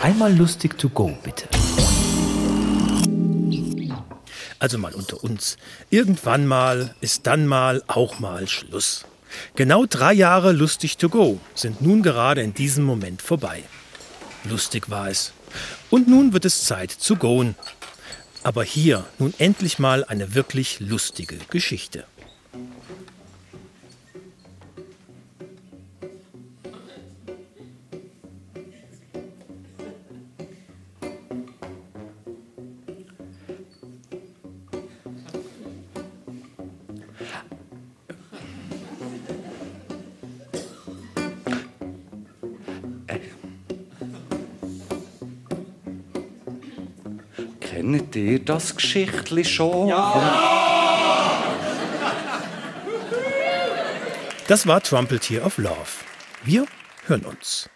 Einmal lustig to go, bitte. Also mal unter uns. Irgendwann mal ist dann mal auch mal Schluss. Genau drei Jahre lustig to go sind nun gerade in diesem Moment vorbei. Lustig war es. Und nun wird es Zeit zu goen. Aber hier nun endlich mal eine wirklich lustige Geschichte. Kennt ihr das Geschichtli schon? Ja. Das war Trumpeltier of Love. Wir hören uns.